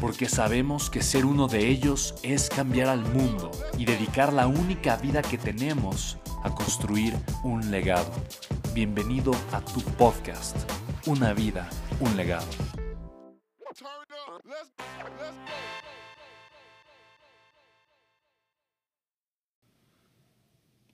porque sabemos que ser uno de ellos es cambiar al mundo y dedicar la única vida que tenemos a construir un legado. Bienvenido a tu podcast, Una vida, un legado.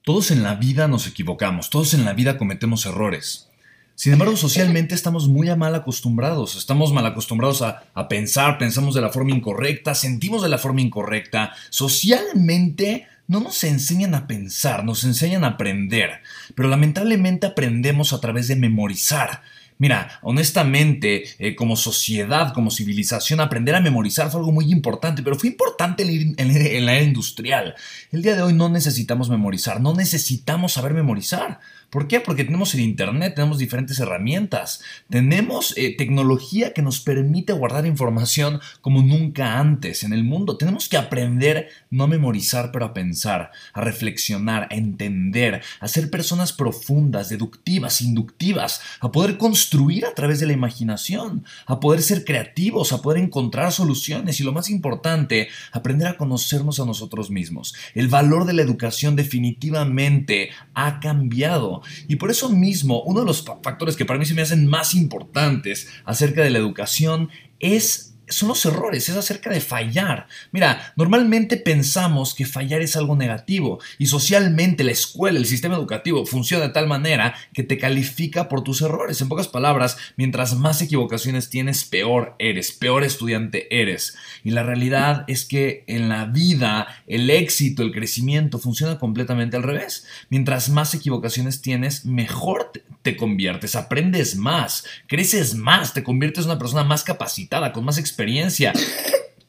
Todos en la vida nos equivocamos, todos en la vida cometemos errores. Sin embargo, socialmente estamos muy mal acostumbrados. Estamos mal acostumbrados a, a, pensar, pensamos de la forma incorrecta, sentimos de la forma incorrecta. Socialmente no nos enseñan a pensar, nos enseñan a aprender. Pero lamentablemente aprendemos a través de memorizar. Mira, honestamente, eh, como sociedad, como civilización, aprender a memorizar fue algo muy importante, pero fue importante en, en la era industrial. El día de hoy no necesitamos memorizar, no necesitamos saber memorizar. ¿Por qué? Porque tenemos el Internet, tenemos diferentes herramientas, tenemos eh, tecnología que nos permite guardar información como nunca antes en el mundo. Tenemos que aprender no a memorizar, pero a pensar, a reflexionar, a entender, a ser personas profundas, deductivas, inductivas, a poder construir a través de la imaginación, a poder ser creativos, a poder encontrar soluciones y lo más importante, aprender a conocernos a nosotros mismos. El valor de la educación definitivamente ha cambiado y por eso mismo, uno de los factores que para mí se me hacen más importantes acerca de la educación es son los errores, es acerca de fallar. Mira, normalmente pensamos que fallar es algo negativo y socialmente la escuela, el sistema educativo funciona de tal manera que te califica por tus errores. En pocas palabras, mientras más equivocaciones tienes, peor eres, peor estudiante eres. Y la realidad es que en la vida el éxito, el crecimiento funciona completamente al revés. Mientras más equivocaciones tienes, mejor te conviertes, aprendes más, creces más, te conviertes en una persona más capacitada, con más experiencia experiencia,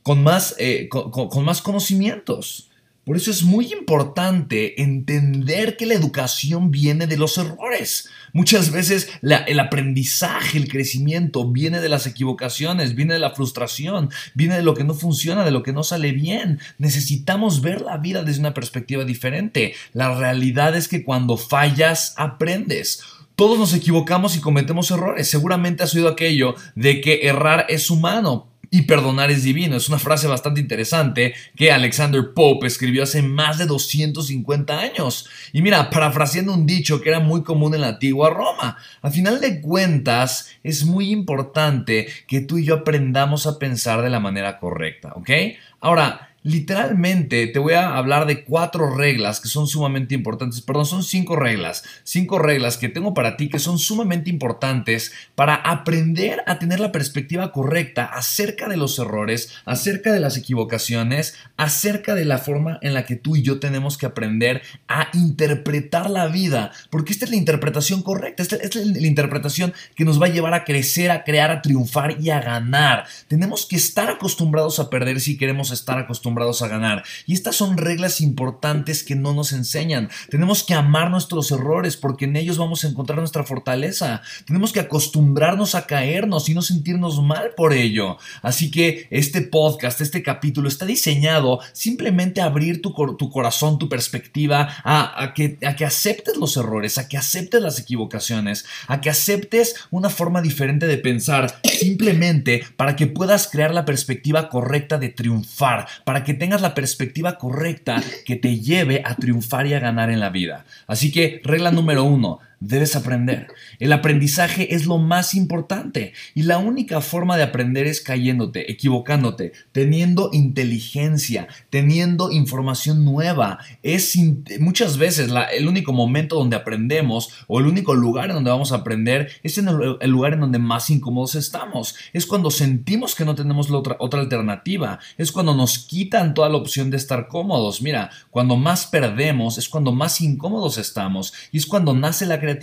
con más, eh, con, más conocimientos. Por eso es muy importante entender que la educación viene de los errores. Muchas veces el aprendizaje, el crecimiento viene de las equivocaciones, viene de la frustración, viene de lo que no funciona, de lo que no sale bien. Necesitamos ver la vida desde una perspectiva diferente. La realidad es que cuando fallas, aprendes. Todos nos equivocamos y cometemos errores. Seguramente has oído aquello de que errar es humano, y perdonar es divino. Es una frase bastante interesante que Alexander Pope escribió hace más de 250 años. Y mira, parafraseando un dicho que era muy común en la antigua Roma, a final de cuentas es muy importante que tú y yo aprendamos a pensar de la manera correcta, ¿ok? Ahora, Literalmente te voy a hablar de cuatro reglas que son sumamente importantes. Perdón, son cinco reglas. Cinco reglas que tengo para ti que son sumamente importantes para aprender a tener la perspectiva correcta acerca de los errores, acerca de las equivocaciones, acerca de la forma en la que tú y yo tenemos que aprender a interpretar la vida. Porque esta es la interpretación correcta. Esta, es la interpretación que nos va a llevar a crecer, a crear, a triunfar y a ganar. Tenemos que estar acostumbrados a perder si queremos estar acostumbrados a ganar. Y estas son reglas importantes que no nos enseñan. Tenemos que amar nuestros errores porque en ellos vamos a encontrar nuestra fortaleza. Tenemos que acostumbrarnos a caernos y no sentirnos mal por ello. Así que este podcast, este capítulo está diseñado simplemente a abrir tu, tu corazón, tu perspectiva, a, que, a que aceptes los errores, a que aceptes las equivocaciones, a que aceptes una forma diferente de pensar, simplemente para que puedas crear la perspectiva correcta de triunfar, para que tengas la perspectiva correcta que te lleve a triunfar y a ganar en la vida. Así que regla número uno, debes aprender. El aprendizaje es lo más importante y la única forma de aprender es cayéndote, equivocándote, teniendo inteligencia, teniendo información nueva. Es muchas veces el único momento donde aprendemos o el único lugar en donde vamos a aprender es en el, lugar en donde más incómodos estamos. Es cuando sentimos que no tenemos otra, otra alternativa. Es cuando nos quitan toda la opción de estar cómodos. Mira, cuando más perdemos es cuando más incómodos estamos y es cuando nace la creatividad.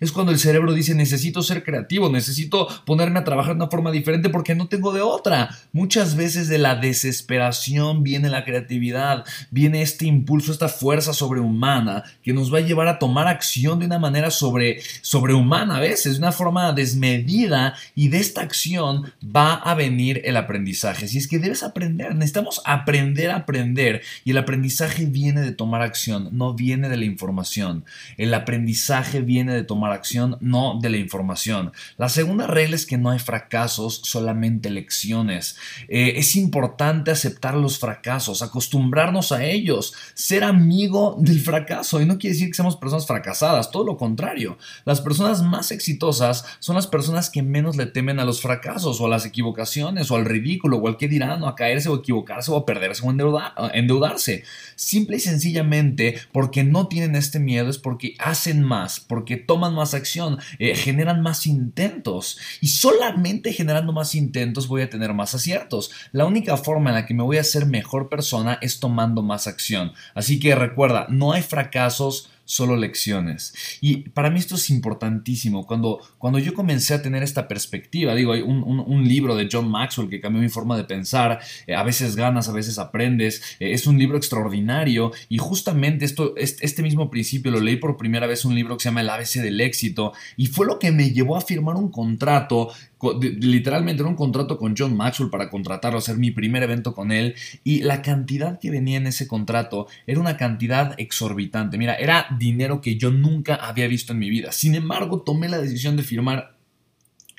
Es cuando el cerebro dice necesito ser creativo, necesito ponerme a trabajar de una forma diferente porque no tengo de otra. Muchas veces de la desesperación viene la creatividad, viene este impulso, esta fuerza sobrehumana que nos va a llevar a tomar acción de una manera sobre, sobrehumana a veces, de una forma desmedida y de esta acción va a venir el aprendizaje. Si es que debes aprender, necesitamos aprender a aprender y el aprendizaje viene de tomar acción, no viene de la información. El aprendizaje viene de tomar acción, no de la información. La segunda regla es que no hay fracasos, solamente lecciones. Eh, es importante aceptar los fracasos, acostumbrarnos a ellos, ser amigo del fracaso. Y no quiere decir que seamos personas fracasadas, todo lo contrario. Las personas más exitosas son las personas que menos le temen a los fracasos o a las equivocaciones o al ridículo o al que dirán o a caerse o equivocarse o a perderse o endeudarse. Simple y sencillamente porque no tienen este miedo es porque hacen más, porque toman más acción, eh, generan más intentos y solamente generando más intentos voy a tener más aciertos. La única forma en la que me voy a ser mejor persona es tomando más acción. Así que recuerda, no hay fracasos, solo lecciones. Y para mí esto es importantísimo. Cuando, cuando yo comencé a tener esta perspectiva, digo, hay un, libro de John Maxwell que cambió mi forma de pensar, eh, a veces ganas, a veces aprendes, eh, es un libro extraordinario y justamente esto, este, mismo principio lo leí por primera vez un libro que se llama El ABC del éxito y fue lo que me llevó a firmar un contrato literalmente era un contrato con John Maxwell para contratarlo, hacer mi primer evento con él y la cantidad que venía en ese contrato era una cantidad exorbitante. Mira, era dinero que yo nunca había visto en mi vida. Sin embargo, tomé la decisión de firmar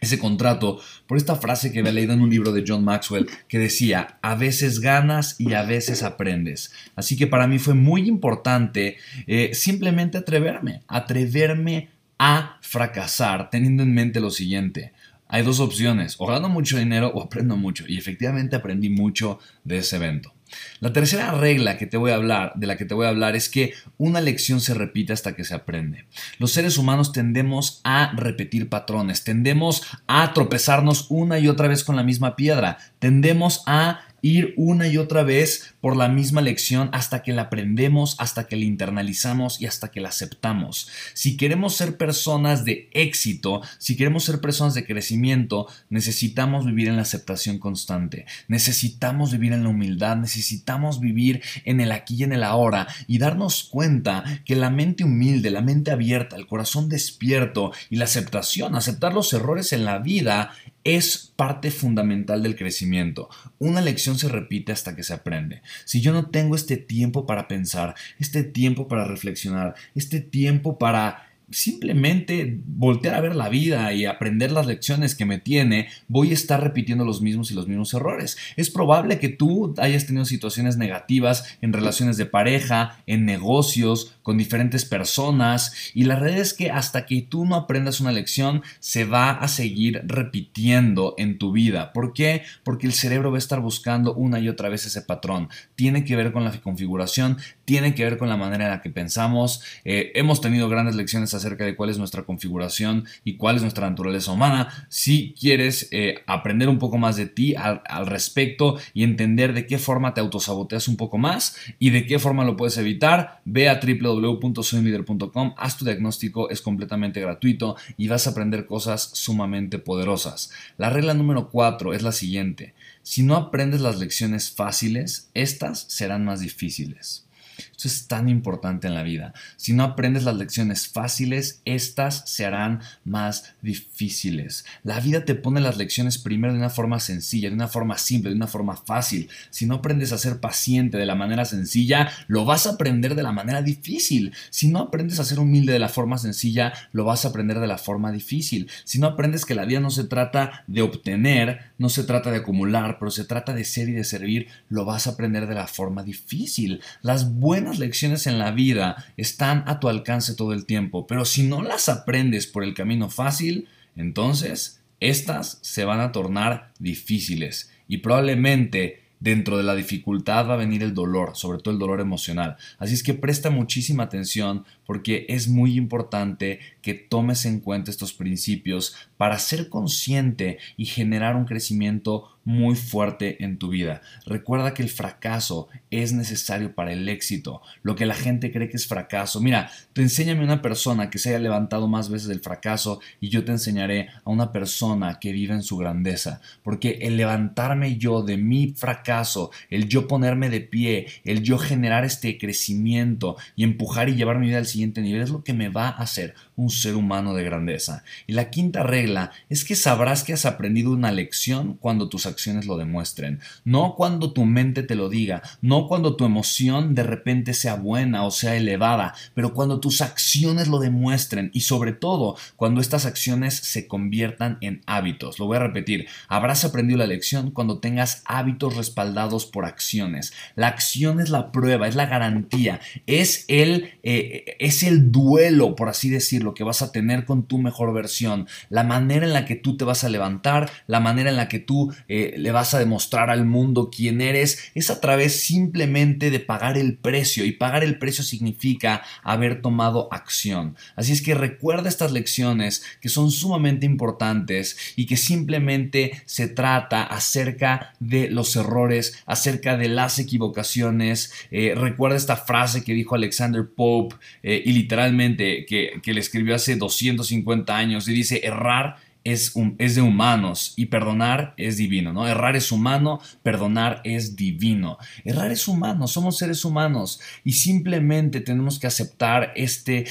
ese contrato por esta frase que había leído en un libro de John Maxwell que decía, a veces ganas y a veces aprendes. Así que para mí fue muy importante eh, simplemente atreverme, atreverme a fracasar, teniendo en mente lo siguiente hay dos opciones, o gano mucho dinero o aprendo mucho. Y efectivamente aprendí mucho de ese evento. La tercera regla que te voy a hablar, de la que te voy a hablar, es que una lección se repite hasta que se aprende. Los seres humanos tendemos a repetir patrones, tendemos a tropezarnos una y otra vez con la misma piedra, tendemos a ir una y otra vez por la misma lección hasta que la aprendemos, hasta que la internalizamos y hasta que la aceptamos. Si queremos ser personas de éxito, si queremos ser personas de crecimiento, necesitamos vivir en la aceptación constante, necesitamos vivir en la humildad, necesitamos vivir en el aquí y en el ahora y darnos cuenta que la mente humilde, la mente abierta, el corazón despierto y la aceptación, aceptar los errores en la vida es parte fundamental del crecimiento. Una lección se repite hasta que se aprende. Si yo no tengo este tiempo para pensar, este tiempo para reflexionar, este tiempo para simplemente voltear a ver la vida y aprender las lecciones que me tiene, voy a estar repitiendo los mismos y los mismos errores. Es probable que tú hayas tenido situaciones negativas en relaciones de pareja, en negocios, con diferentes personas y la realidad es que hasta que tú no aprendas una lección se va a seguir repitiendo en tu vida. ¿Por qué? Porque el cerebro va a estar buscando una y otra vez ese patrón. Tiene que ver con la configuración, tiene que ver con la manera en la que pensamos. Eh, hemos tenido grandes lecciones acerca de cuál es nuestra configuración y cuál es nuestra naturaleza humana. Si quieres eh, aprender un poco más de ti al, respecto y entender de qué forma te autosaboteas un poco más y de qué forma lo puedes evitar, ve a www.soylider.com, haz tu diagnóstico, es completamente gratuito y vas a aprender cosas sumamente poderosas. La regla número 4 es la siguiente. Si no aprendes las lecciones fáciles, estas serán más difíciles. Esto es tan importante en la vida. Si no aprendes las lecciones fáciles, estas se harán más difíciles. La vida te pone las lecciones primero de una forma sencilla, de una forma simple, de una forma fácil. Si no aprendes a ser paciente de la manera sencilla, lo vas a aprender de la manera difícil. Si no aprendes a ser humilde de la forma sencilla, lo vas a aprender de la forma difícil. Si no aprendes que la vida no se trata de obtener, no se trata de acumular, pero se trata de ser y de servir, lo vas a aprender de la forma difícil. Las lecciones en la vida están a tu alcance todo el tiempo, pero si no las aprendes por el camino fácil, entonces estas se van a tornar difíciles y probablemente dentro de la dificultad va a venir el dolor, sobre todo el dolor emocional. Así es que presta muchísima atención porque es muy importante que tomes en cuenta estos principios para ser consciente y generar un crecimiento muy fuerte en tu vida. Recuerda que el fracaso es necesario para el éxito. Lo que la gente cree que es fracaso. Mira, te enséñame una persona que se haya levantado más veces del fracaso y yo te enseñaré a una persona que vive en su grandeza. Porque el levantarme yo de mi fracaso, el yo ponerme de pie, el yo generar este crecimiento y empujar y llevar mi vida al siguiente nivel es lo que me va a hacer un ser humano de grandeza. Y la quinta regla es que sabrás que has aprendido una lección cuando tus acciones lo demuestren, no cuando tu mente te lo diga, no cuando tu emoción de repente sea buena o sea elevada, pero cuando tus acciones lo demuestren y sobre todo cuando estas acciones se conviertan en hábitos. Lo voy a repetir, habrás aprendido la lección cuando tengas hábitos respaldados por acciones. La acción es la prueba, es la garantía, es el, eh, es el duelo, por así decirlo, que vas a tener con tu mejor versión, la manera en la que tú te vas a levantar, la manera en la que tú eh, le vas a demostrar al mundo quién eres, es a través simplemente de pagar el precio y pagar el precio significa haber tomado acción. Así es que recuerda estas lecciones que son sumamente importantes y que simplemente se trata acerca de los errores, acerca de las equivocaciones. Eh, recuerda esta frase que dijo Alexander Pope eh, y literalmente que, que le escribió hace 250 años y dice errar es, es, de humanos y perdonar es divino, ¿no? Errar es humano, perdonar es divino. Errar es humano, somos seres humanos y simplemente tenemos que aceptar este,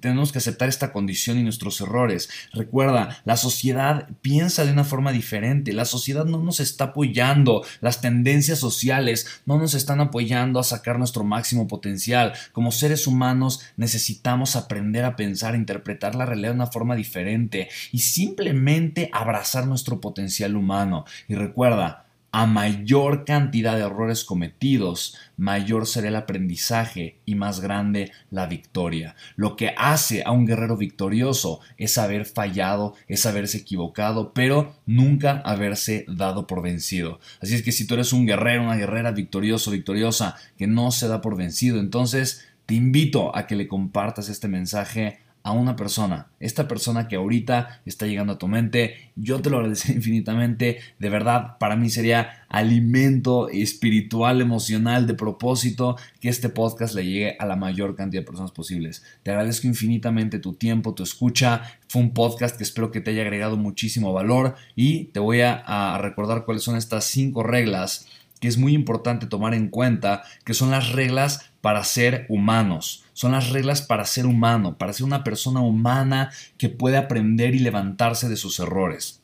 tenemos que aceptar esta condición y nuestros errores. Recuerda, la sociedad piensa de una forma diferente, la sociedad no nos está apoyando, las tendencias sociales no nos están apoyando a sacar nuestro máximo potencial. Como seres humanos necesitamos aprender a pensar, interpretar la realidad de una forma diferente y simplemente abrazar nuestro potencial humano. Y recuerda, a mayor cantidad de errores cometidos, mayor será el aprendizaje y más grande la victoria. Lo que hace a un guerrero victorioso es haber fallado, es haberse equivocado, pero nunca haberse dado por vencido. Así es que si tú eres un guerrero, una guerrera victorioso, victoriosa, que no se da por vencido, entonces te invito a que le compartas este mensaje a una persona, esta persona que ahorita está llegando a tu mente, yo te lo agradezco infinitamente, de verdad para mí sería alimento espiritual, emocional, de propósito que este podcast le llegue a la mayor cantidad de personas posibles. Te agradezco infinitamente tu tiempo, tu escucha, fue un podcast que espero que te haya agregado muchísimo valor y te voy a, a recordar cuáles son estas cinco reglas que es muy importante tomar en cuenta, que son las reglas para ser humanos. Son las reglas para ser humano, para ser una persona humana que puede aprender y levantarse de sus errores.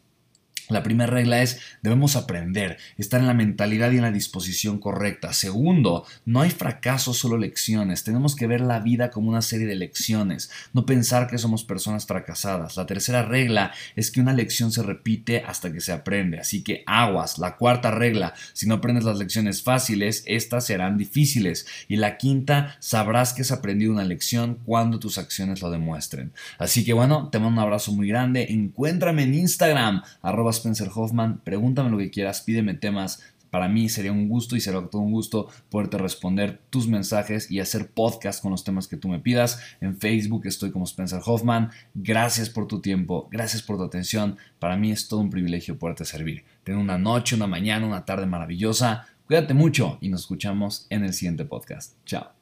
La primera regla es, debemos aprender, estar en la mentalidad y en la disposición correcta. Segundo, no hay fracaso, solo lecciones. Tenemos que ver la vida como una serie de lecciones, no pensar que somos personas fracasadas. La tercera regla es que una lección se repite hasta que se aprende, así que aguas. La cuarta regla, si no aprendes las lecciones fáciles, estas serán difíciles. Y la quinta, sabrás que has aprendido una lección cuando tus acciones lo demuestren. Así que bueno, te mando un abrazo muy grande. Encuéntrame en Instagram, arroba Spencer Hoffman, pregúntame lo que quieras, pídeme temas. Para mí sería un gusto y será todo un gusto poderte responder tus mensajes y hacer podcast con los temas que tú me pidas. En Facebook estoy como Spencer Hoffman. Gracias por tu tiempo, gracias por tu atención. Para mí es todo un privilegio poderte servir. Ten una noche, una mañana, una tarde maravillosa. Cuídate mucho y nos escuchamos en el siguiente podcast. Chao.